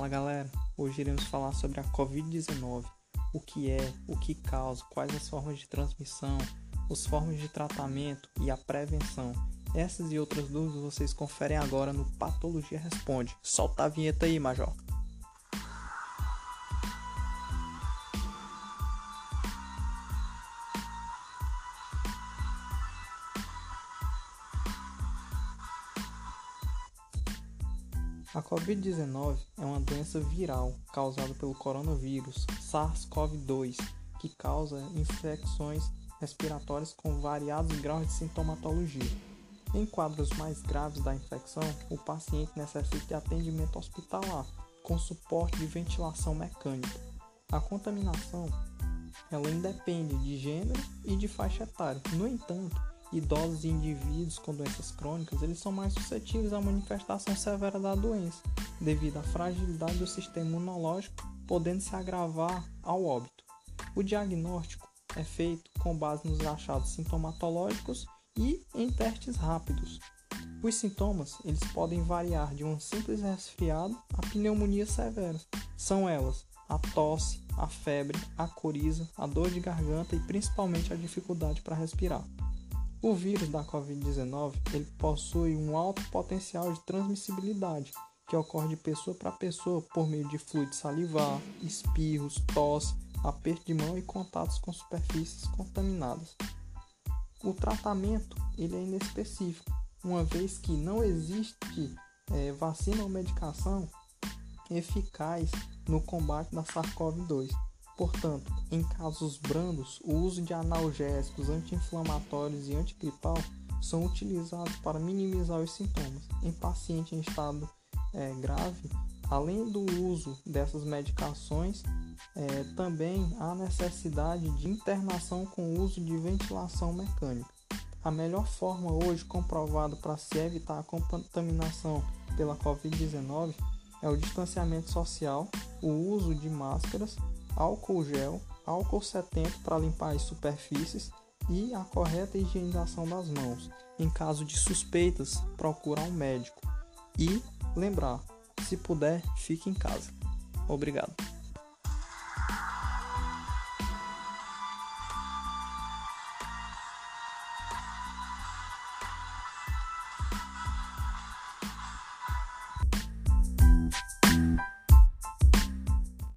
Fala galera, hoje iremos falar sobre a Covid-19, o que é, o que causa, quais as formas de transmissão, as formas de tratamento e a prevenção. Essas e outras dúvidas vocês conferem agora no Patologia Responde. Solta a vinheta aí, Major. A Covid-19 é uma doença viral causada pelo coronavírus SARS-CoV-2 que causa infecções respiratórias com variados graus de sintomatologia. Em quadros mais graves da infecção, o paciente necessita de atendimento hospitalar com suporte de ventilação mecânica. A contaminação ela independe de gênero e de faixa etária. No entanto, idosos e indivíduos com doenças crônicas, eles são mais suscetíveis à manifestação severa da doença, devido à fragilidade do sistema imunológico, podendo se agravar ao óbito. O diagnóstico é feito com base nos achados sintomatológicos e em testes rápidos. Os sintomas eles podem variar de um simples resfriado a pneumonia severa. São elas a tosse, a febre, a coriza, a dor de garganta e principalmente a dificuldade para respirar. O vírus da Covid-19 ele possui um alto potencial de transmissibilidade, que ocorre de pessoa para pessoa por meio de fluido salivar, espirros, tosse, aperto de mão e contatos com superfícies contaminadas. O tratamento ele é inespecífico, uma vez que não existe é, vacina ou medicação eficaz no combate da SARS-CoV-2. Portanto, em casos brandos, o uso de analgésicos, anti-inflamatórios e antigripal são utilizados para minimizar os sintomas. Em paciente em estado é, grave, além do uso dessas medicações, é, também há necessidade de internação com uso de ventilação mecânica. A melhor forma hoje comprovada para se evitar a contaminação pela Covid-19 é o distanciamento social, o uso de máscaras álcool gel, álcool 70 para limpar as superfícies e a correta higienização das mãos. Em caso de suspeitas, procurar um médico. E lembrar, se puder, fique em casa. Obrigado.